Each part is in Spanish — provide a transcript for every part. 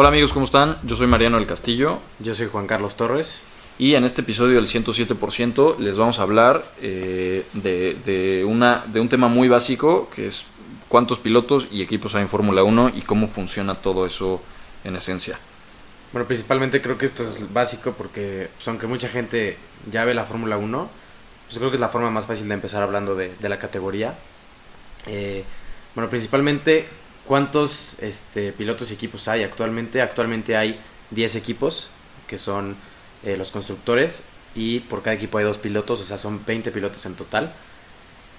Hola amigos, ¿cómo están? Yo soy Mariano del Castillo Yo soy Juan Carlos Torres. y en este episodio del 107% les vamos a hablar eh, de, de una, de un tema muy básico que es cuántos pilotos y equipos hay en Fórmula 1 y cómo funciona todo eso en esencia. Bueno, principalmente creo que esto es básico porque pues, aunque mucha gente ya ve la Fórmula 1, pues creo que es la forma más fácil de empezar hablando de, de la categoría. Eh, bueno, principalmente, ¿cuántos este, pilotos y equipos hay actualmente? Actualmente hay 10 equipos, que son eh, los constructores, y por cada equipo hay dos pilotos, o sea, son 20 pilotos en total.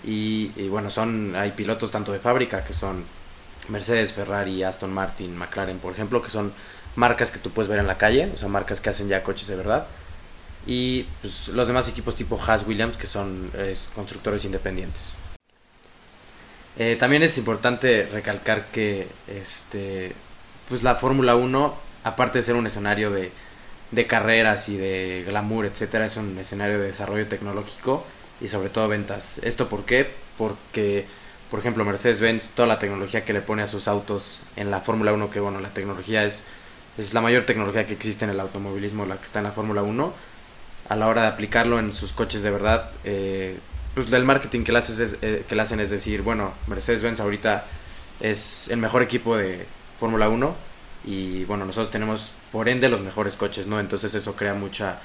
Y, bueno, son hay pilotos tanto de fábrica, que son Mercedes, Ferrari, Aston Martin, McLaren, por ejemplo, que son marcas que tú puedes ver en la calle, o sea, marcas que hacen ya coches de verdad. Y pues, los demás equipos tipo Haas Williams, que son constructores independientes. Eh, también es importante recalcar que este, pues la Fórmula 1, aparte de ser un escenario de, de carreras y de glamour, etcétera, es un escenario de desarrollo tecnológico y sobre todo ventas. ¿Esto por qué? Porque, por ejemplo, Mercedes-Benz, toda la tecnología que le pone a sus autos en la Fórmula 1, que bueno, la tecnología es, es la mayor tecnología que existe en el automovilismo, la que está en la Fórmula 1, a la hora de aplicarlo en sus coches de verdad, eh, pues el marketing que le, haces es, eh, que le hacen es decir, bueno, Mercedes-Benz ahorita es el mejor equipo de Fórmula 1 y bueno, nosotros tenemos por ende los mejores coches, ¿no? Entonces eso crea mucha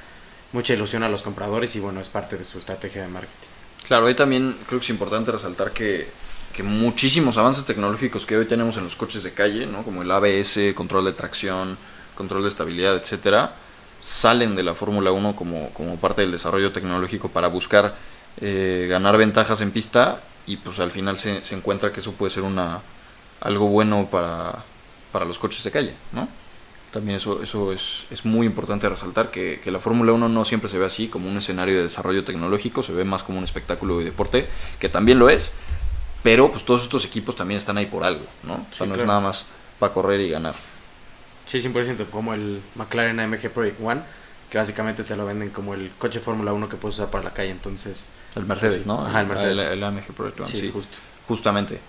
mucha ilusión a los compradores y bueno, es parte de su estrategia de marketing. Claro, ahí también creo que es importante resaltar que, que muchísimos avances tecnológicos que hoy tenemos en los coches de calle, ¿no? como el ABS, control de tracción, control de estabilidad, etcétera, salen de la Fórmula 1 como, como parte del desarrollo tecnológico para buscar eh, ganar ventajas en pista y pues al final se, se encuentra que eso puede ser una algo bueno para, para los coches de calle, ¿no? También eso, eso es, es muy importante resaltar que, que la Fórmula 1 no siempre se ve así como un escenario de desarrollo tecnológico, se ve más como un espectáculo de deporte, que también lo es, pero pues todos estos equipos también están ahí por algo, ¿no? O sea, Sí, no es claro. nada más para correr y ganar. Sí, 100%, como el McLaren AMG Project One, que básicamente te lo venden como el coche Fórmula 1 que puedes usar para la calle, entonces... El Mercedes, Sí. ¿no? Ajá, el Mercedes. El, el AMG Project One, sí, sí. justo. Justamente.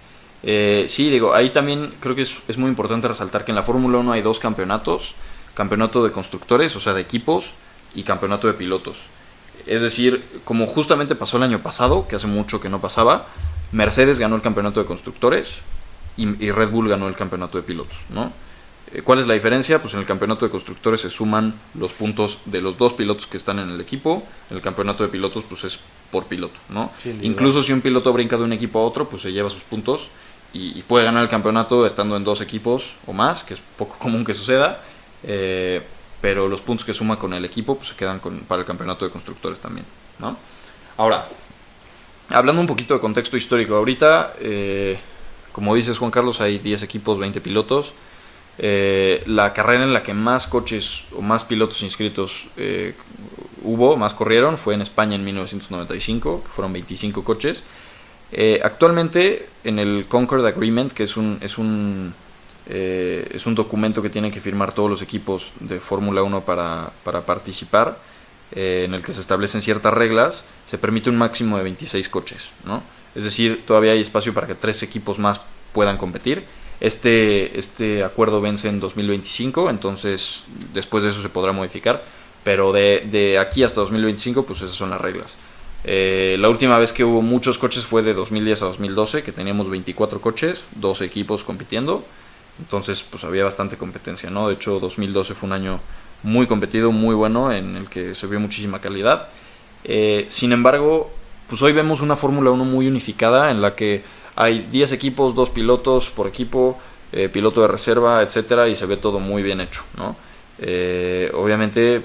Eh, sí, digo, ahí también creo que es, es muy importante resaltar que en la Fórmula 1 hay dos campeonatos, campeonato de constructores, o sea, de equipos, y campeonato de pilotos. Es decir, como justamente pasó el año pasado, que hace mucho que no pasaba, Mercedes ganó el campeonato de constructores y, y Red Bull ganó el campeonato de pilotos, ¿no? Eh, ¿Cuál es la diferencia? Pues en el campeonato de constructores se suman los puntos de los dos pilotos que están en el equipo, en el campeonato de pilotos pues es por piloto, ¿no? Sí. Incluso si un piloto brinca de un equipo a otro, pues se lleva sus puntos y, y puede ganar el campeonato estando en dos equipos o más, que es poco común que suceda, eh, pero los puntos que suma con el equipo pues se quedan con, para el campeonato de constructores también, ¿no? Ahora, hablando un poquito de contexto histórico, ahorita, eh, como dices Juan Carlos, hay 10 equipos, 20 pilotos. Eh, la carrera en la que más coches o más pilotos inscritos eh, hubo, más corrieron, fue en España en 1995, que fueron 25 coches. Eh, actualmente en el Concord Agreement, que es un, es un, eh, es un documento que tienen que firmar todos los equipos de Fórmula 1 para, para participar, eh, en el que se establecen ciertas reglas, se permite un máximo de 26 coches, ¿no? Es decir, todavía hay espacio para que tres equipos más puedan competir. Este, este acuerdo vence en 2025, entonces después de eso se podrá modificar, pero de, de aquí hasta 2025, pues esas son las reglas. Eh, la última vez que hubo muchos coches fue de 2010 a 2012, que teníamos 24 coches, 12 equipos compitiendo, entonces pues había bastante competencia, ¿no? De hecho 2012 fue un año muy competido, muy bueno, en el que se vio muchísima calidad. Eh, sin embargo, pues hoy vemos una Fórmula 1 muy unificada en la que hay 10 equipos, dos pilotos por equipo, eh, piloto de reserva, etcétera, y se ve todo muy bien hecho, ¿no? Obviamente,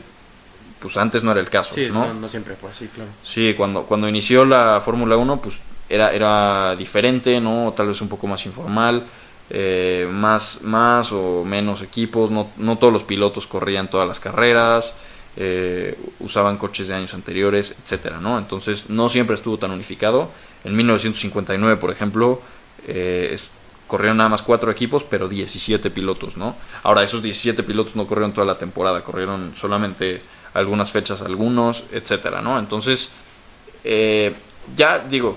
pues antes no era el caso, Sí, ¿no? no, no siempre fue así, claro. Sí, cuando, cuando inició la Fórmula 1, pues era, era diferente, ¿no? Tal vez un poco más informal, eh, más, más o menos equipos, no, no todos los pilotos corrían todas las carreras, eh, usaban coches de años anteriores, etcétera, ¿no? Entonces no siempre estuvo tan unificado. En 1959, por ejemplo, eh, es- corrieron nada más cuatro equipos, pero 17 pilotos, ¿no? Ahora, esos 17 pilotos no corrieron toda la temporada, corrieron solamente algunas fechas, algunos, etcétera, ¿no? Entonces, eh, ya digo,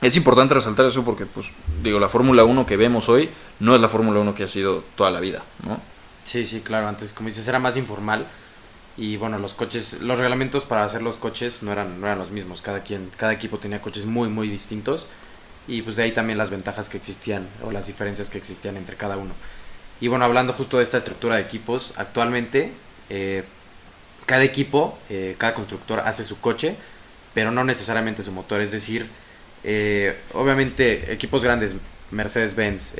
es importante resaltar eso porque, pues, digo, la Fórmula 1 que vemos hoy no es la Fórmula 1 que ha sido toda la vida, ¿no? Sí, sí, claro, antes como dices era más informal y bueno, los coches, los reglamentos para hacer los coches no eran, no eran los mismos, cada quien, cada equipo tenía coches muy, muy distintos y pues de ahí también las ventajas que existían o las diferencias que existían entre cada uno. Y bueno, hablando justo de esta estructura de equipos, actualmente eh, cada equipo, eh, cada constructor hace su coche, pero no necesariamente su motor, es decir, eh, obviamente equipos grandes, Mercedes-Benz,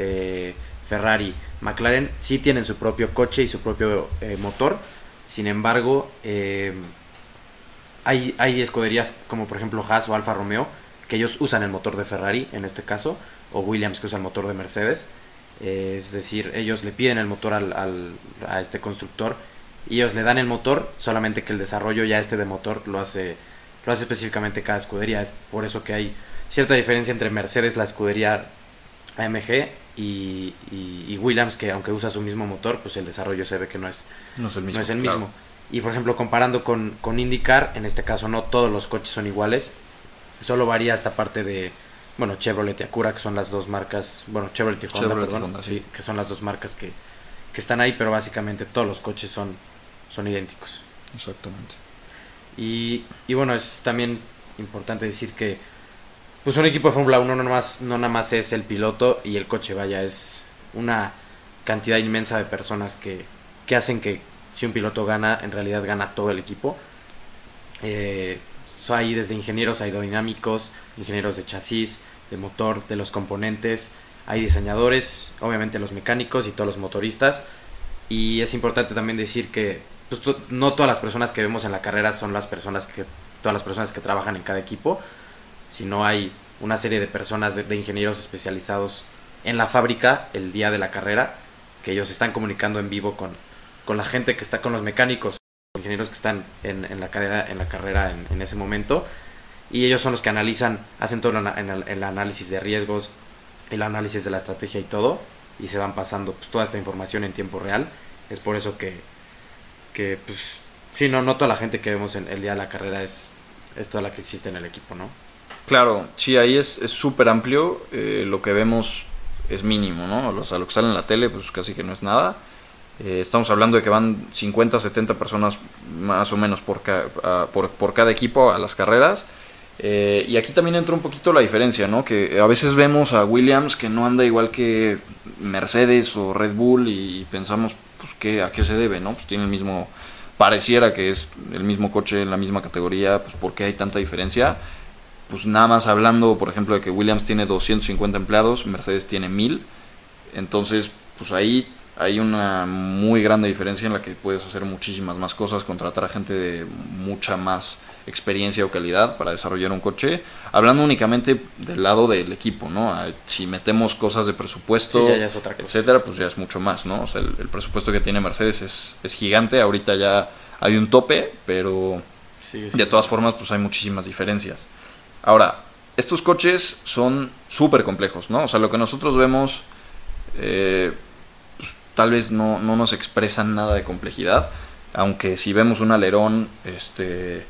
Ferrari, McLaren, sí tienen su propio coche y su propio motor, sin embargo, hay, hay escuderías como por ejemplo Haas o Alfa Romeo, que ellos usan el motor de Ferrari en este caso, o Williams que usa el motor de Mercedes. Eh, es decir, ellos le piden el motor al, a este constructor y ellos le dan el motor, solamente que el desarrollo ya este de motor lo hace, lo hace específicamente cada escudería. Es por eso que hay cierta diferencia entre Mercedes, la escudería AMG, y, y, Williams, que aunque usa su mismo motor, pues el desarrollo se ve que no es, no es el mismo. No es el mismo. Y por ejemplo, comparando con, con IndyCar, en este caso no todos los coches son iguales. Solo varía esta parte de, bueno, Chevrolet y Acura, que son las dos marcas, bueno, Chevrolet y Honda, perdón, sí. que son las dos marcas que, que, están ahí, pero básicamente todos los coches son, son idénticos. Exactamente. Y, y bueno, es también importante decir que pues un equipo de Fórmula 1 no, más, no nada más es el piloto y el coche, vaya, es una cantidad inmensa de personas que, que hacen que si un piloto gana, en realidad gana todo el equipo. Eh, hay desde ingenieros aerodinámicos, ingenieros de chasis, de motor, de los componentes, hay diseñadores, obviamente los mecánicos y todos los motoristas. Y es importante también decir que pues, no todas las personas que vemos en la carrera son las personas que todas las personas que trabajan en cada equipo, sino hay una serie de personas de, ingenieros especializados en la fábrica el día de la carrera que ellos están comunicando en vivo con, con la gente que está con los mecánicos ingenieros que están en, en la, carrera, en la carrera en, ese momento y ellos son los que analizan, hacen todo el, análisis de riesgos, el análisis de la estrategia y todo y se van pasando pues, toda esta información en tiempo real. Es por eso que, que pues, sí, no, no toda la gente que vemos en el día de la carrera es, es toda la que existe en el equipo, ¿no? Claro, sí, ahí es súper amplio, eh, lo que vemos es mínimo, ¿no? O sea, lo que sale en la tele, pues casi que no es nada. Eh, estamos hablando de que van 50, 70 personas más o menos por, por, por cada equipo a las carreras. Eh, y aquí también entra un poquito la diferencia, ¿no? Que a veces vemos a Williams que no anda igual que Mercedes o Red Bull y pensamos, pues, ¿qué, ¿a qué se debe, no? Pues tiene el mismo, pareciera que es el mismo coche en la misma categoría, pues ¿por qué hay tanta diferencia? Pues nada más hablando, por ejemplo, de que Williams tiene 250 empleados, Mercedes tiene 1000, entonces, pues ahí hay una muy grande diferencia en la que puedes hacer muchísimas más cosas, contratar a gente de mucha más experiencia o calidad para desarrollar un coche, hablando únicamente del lado del equipo, ¿no? Ah, si metemos cosas de presupuesto, etcétera, pues ya es mucho más, ¿no? O sea, el, presupuesto que tiene Mercedes es, es, gigante, ahorita ya hay un tope, pero de todas formas, pues hay muchísimas diferencias. Ahora, estos coches son súper complejos, ¿no? O sea, lo que nosotros vemos... Eh, tal vez no, no nos expresan nada de complejidad, aunque si vemos un alerón, este,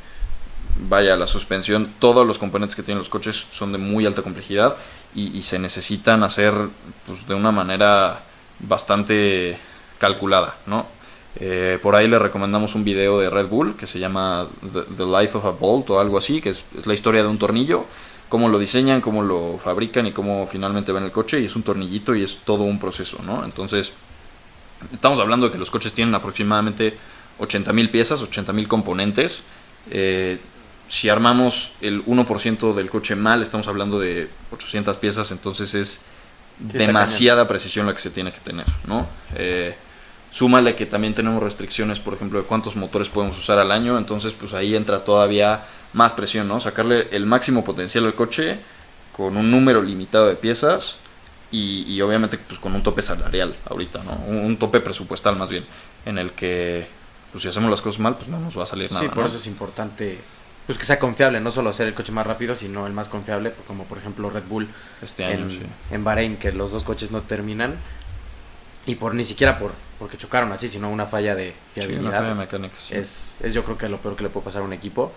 vaya, la suspensión, todos los componentes que tienen los coches son de muy alta complejidad y, se necesitan hacer pues, de una manera bastante calculada, ¿no? Eh, por ahí le recomendamos un video de Red Bull que se llama The, Life of a Bolt o algo así, que es, es, la historia de un tornillo, cómo lo diseñan, cómo lo fabrican y cómo finalmente ven el coche y es un tornillito y es todo un proceso, ¿no? Entonces, Estamos hablando de que los coches tienen aproximadamente 80.000 piezas, 80.000 componentes. Eh, si armamos el 1% del coche mal, estamos hablando de 800 piezas, entonces es demasiada precisión la que se tiene que tener, ¿no? Eh, súmale que también tenemos restricciones, por ejemplo, de cuántos motores podemos usar al año, entonces pues ahí entra todavía más presión, ¿no? Sacarle el máximo potencial al coche con un número limitado de piezas y, obviamente pues con un tope salarial ahorita, ¿no? Un, tope presupuestal más bien, en el que pues si hacemos las cosas mal, pues no nos va a salir nada. Sí, por eso es importante pues que sea confiable, no solo ser el coche más rápido, sino el más confiable, como por ejemplo Red Bull este año, en, en Bahrein, que los dos coches no terminan y por ni siquiera por porque chocaron así, sino una falla de fiabilidad. mecánica, es, es yo creo que lo peor que le puede pasar a un equipo.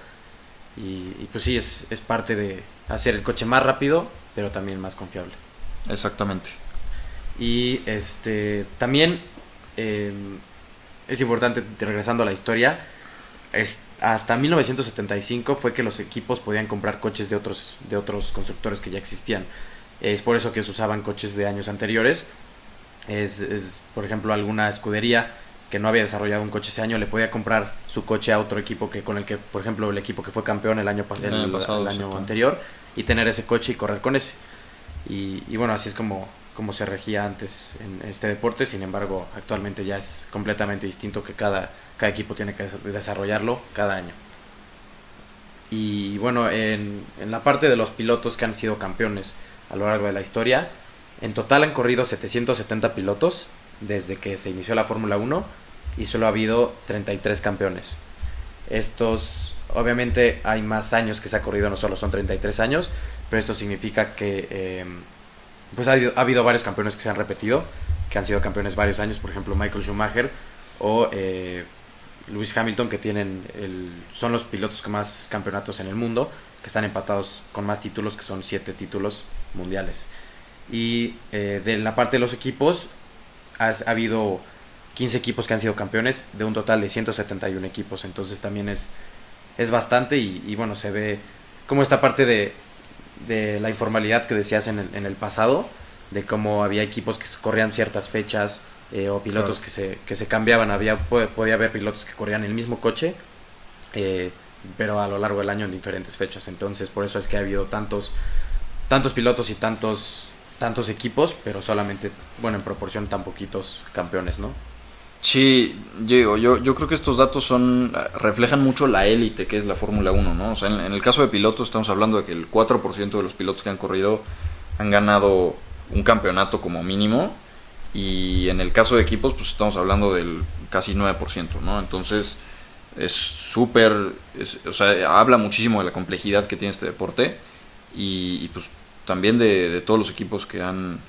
Y, y pues sí, es, es parte de hacer el coche más rápido, pero también más confiable. Exactamente. Y este también em, es importante, regresando a la historia, es, hasta 1975 fue que los equipos podían comprar coches de otros, de otros constructores que ya existían. Es por eso que se usaban coches de años anteriores. Es, es, por ejemplo, alguna escudería que no había desarrollado un coche ese año le podía comprar su coche a otro equipo que con el que, por ejemplo, el equipo que fue campeón el año, el, el, pasado, el año anterior y tener ese coche y correr con ese. Y, y, bueno, así es como, como se regía antes en este deporte. Sin embargo, actualmente ya es completamente distinto que cada, equipo tiene que desarrollarlo cada año. Y bueno, en, la parte de los pilotos que han sido campeones a lo largo de la historia, en total han corrido 770 pilotos desde que se inició la Fórmula 1 y solo ha habido 33 campeones. Estos, obviamente hay más años que se ha corrido, no solo son 33 años, pero esto significa que eh, pues ha, ha, habido varios campeones que se han repetido, que han sido campeones varios años, por ejemplo Michael Schumacher o eh, Lewis Hamilton, que tienen el, son los pilotos con más campeonatos en el mundo, que están empatados con más títulos, que son 7 títulos mundiales. Y eh, de la parte de los equipos, ha, ha, habido 15 equipos que han sido campeones de un total de 171 equipos. Entonces también es, es bastante y, y bueno, se ve como esta parte de, de la informalidad que decías en el, en el, pasado, de cómo había equipos que corrían ciertas fechas eh, o pilotos claro. que, se, que se cambiaban. Había, podía haber pilotos que corrían el mismo coche, eh, pero a lo largo del año en diferentes fechas. Entonces por eso es que ha habido tantos, tantos pilotos y tantos tantos equipos, pero solamente, bueno, en proporción tan poquitos campeones, ¿no? Sí, Diego, yo, yo creo que estos datos son reflejan mucho la élite que es la Fórmula 1, ¿no? O sea, en, en, el caso de pilotos estamos hablando de que el 4% de los pilotos que han corrido han ganado un campeonato como mínimo y en el caso de equipos pues estamos hablando del casi 9%, ¿no? Entonces es súper, o sea, habla muchísimo de la complejidad que tiene este deporte y, y pues también de, todos los equipos que han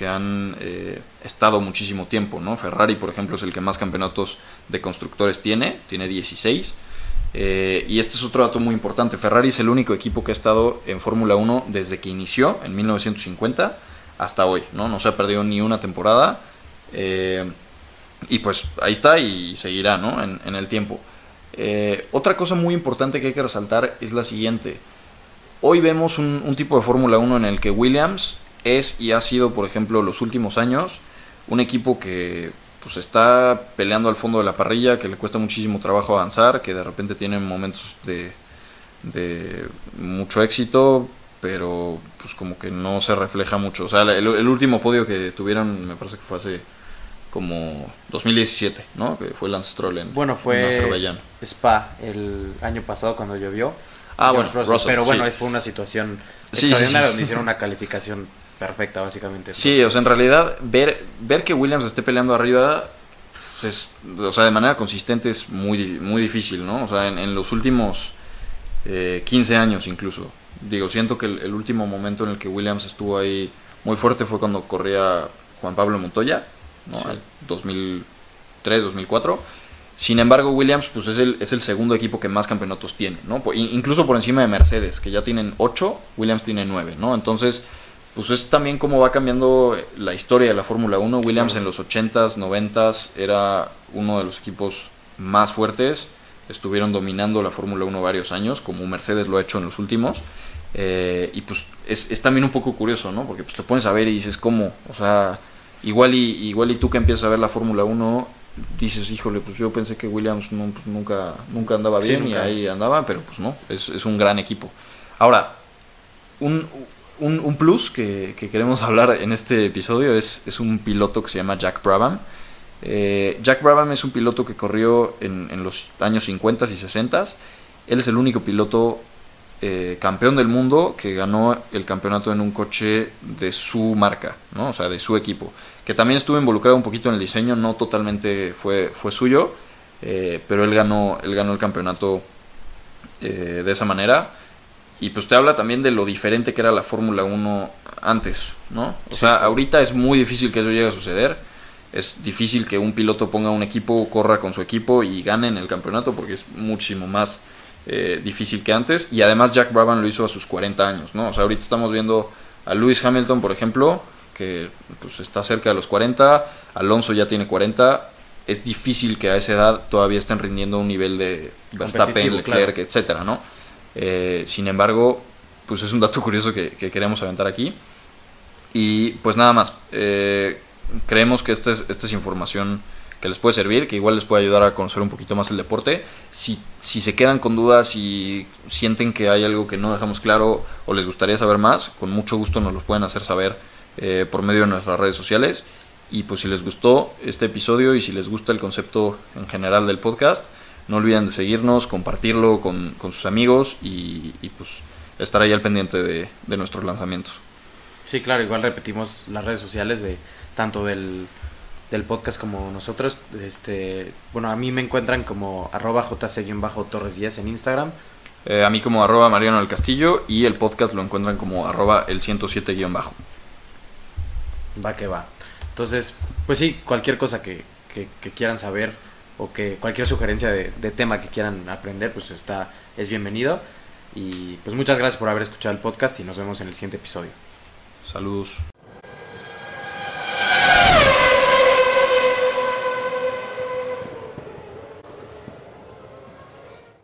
que han eh, estado muchísimo tiempo. Ferrari, por ejemplo, es el que más campeonatos de constructores tiene, tiene 16. Eh, y este es otro dato muy importante. Ferrari es el único equipo que ha estado en Fórmula 1 desde que inició, en 1950, hasta hoy, ¿no? Se ha perdido ni una temporada. Eh, y pues ahí está y seguirá, ¿no? En, el tiempo. otra cosa muy importante que hay que resaltar es la siguiente. Hoy vemos un tipo de Fórmula 1 en el que Williams es y ha sido, por ejemplo, los últimos años, un equipo que pues está peleando al fondo de la parrilla, que le cuesta muchísimo trabajo avanzar, que de repente tiene momentos de, de mucho éxito, pero pues como que no se refleja mucho. O sea, el, el, último podio que tuvieron me parece que fue hace como 2017, ¿no? Que fue Lance Stroll en, bueno, fue en Azerbaiyán. Spa el año pasado cuando llovió. Ah, bueno, Russell, pero bueno, sí. fue una situación Sí, extraordinaria sí, sí. donde hicieron una calificación perfecta, básicamente. Sí, o sea, en realidad, ver, ver que Williams esté peleando arriba, pues es, o sea, de manera consistente es muy, muy difícil, ¿no? O sea, en, en los últimos eh, 15 años incluso. Digo, siento que el, el, último momento en el que Williams estuvo ahí muy fuerte fue cuando corría Juan Pablo Montoya, ¿no? Sí. 2003, 2004. Sin embargo, Williams pues es el, es el segundo equipo que más campeonatos tiene, ¿no? Incluso por encima de Mercedes, que ya tienen 8, Williams tiene 9, ¿no? Entonces, pues es también cómo va cambiando la historia de la Fórmula 1. Williams en los 80s, 90s era uno de los equipos más fuertes. Estuvieron dominando la Fórmula 1 varios años, como Mercedes lo ha hecho en los últimos. Eh, y pues es, es, también un poco curioso, ¿no? Porque pues te pones a ver y dices, ¿cómo? O sea, igual y, igual y tú que empiezas a ver la Fórmula 1, dices, híjole, pues yo pensé que Williams no, pues nunca, nunca andaba bien sí, nunca. y ahí andaba, pero pues no, es, es un gran equipo. Ahora, un, un, un plus que, que, queremos hablar en este episodio es, es, un piloto que se llama Jack Brabham. Eh, Jack Brabham es un piloto que corrió en, en, los años 50 y 60. Él es el único piloto eh, campeón del mundo que ganó el campeonato en un coche de su marca, ¿no? o sea, de su equipo. Que también estuvo involucrado un poquito en el diseño, no totalmente fue, fue suyo, eh, pero él ganó, él ganó el campeonato de esa manera y pues te habla también de lo diferente que era la Fórmula 1 antes, ¿no? O sea, ahorita es muy difícil que eso llegue a suceder. Es difícil que un piloto ponga un equipo, corra con su equipo y gane en el campeonato porque es muchísimo más eh, difícil que antes. Y además Jack Brabham lo hizo a sus 40 años, ¿no? O sea, ahorita estamos viendo a Lewis Hamilton, por ejemplo, que pues está cerca de los 40. Alonso ya tiene 40. es difícil que a esa edad todavía estén rindiendo un nivel de Verstappen, Leclerc, claro. etcétera, ¿no? Eh, sin embargo, pues es un dato curioso que, que queremos aventar aquí. Y pues nada más, eh, creemos que esta es, es información que les puede servir, que igual les puede ayudar a conocer un poquito más el deporte. Si, si se quedan con dudas y sienten que hay algo que no dejamos claro o les gustaría saber más, con mucho gusto nos lo pueden hacer saber eh, por medio de nuestras redes sociales. Y pues si les gustó este episodio y si les gusta el concepto en general del podcast, no olviden de seguirnos, compartirlo con, con sus amigos y, y, pues estar ahí al pendiente de, de nuestros lanzamientos. Sí, claro, igual repetimos las redes sociales de tanto del, del podcast como nosotros. Este, bueno, a mí me encuentran como arroba jc-torres 10 en Instagram. Eh, a mí como arroba Mariano del Castillo y el podcast lo encuentran como arroba el 107 guion bajo. Va que va. Entonces, pues sí, cualquier cosa que, que, que quieran saber o que cualquier sugerencia de, tema que quieran aprender, pues está es bienvenido. Y pues muchas gracias por haber escuchado el podcast y nos vemos en el siguiente episodio. Saludos.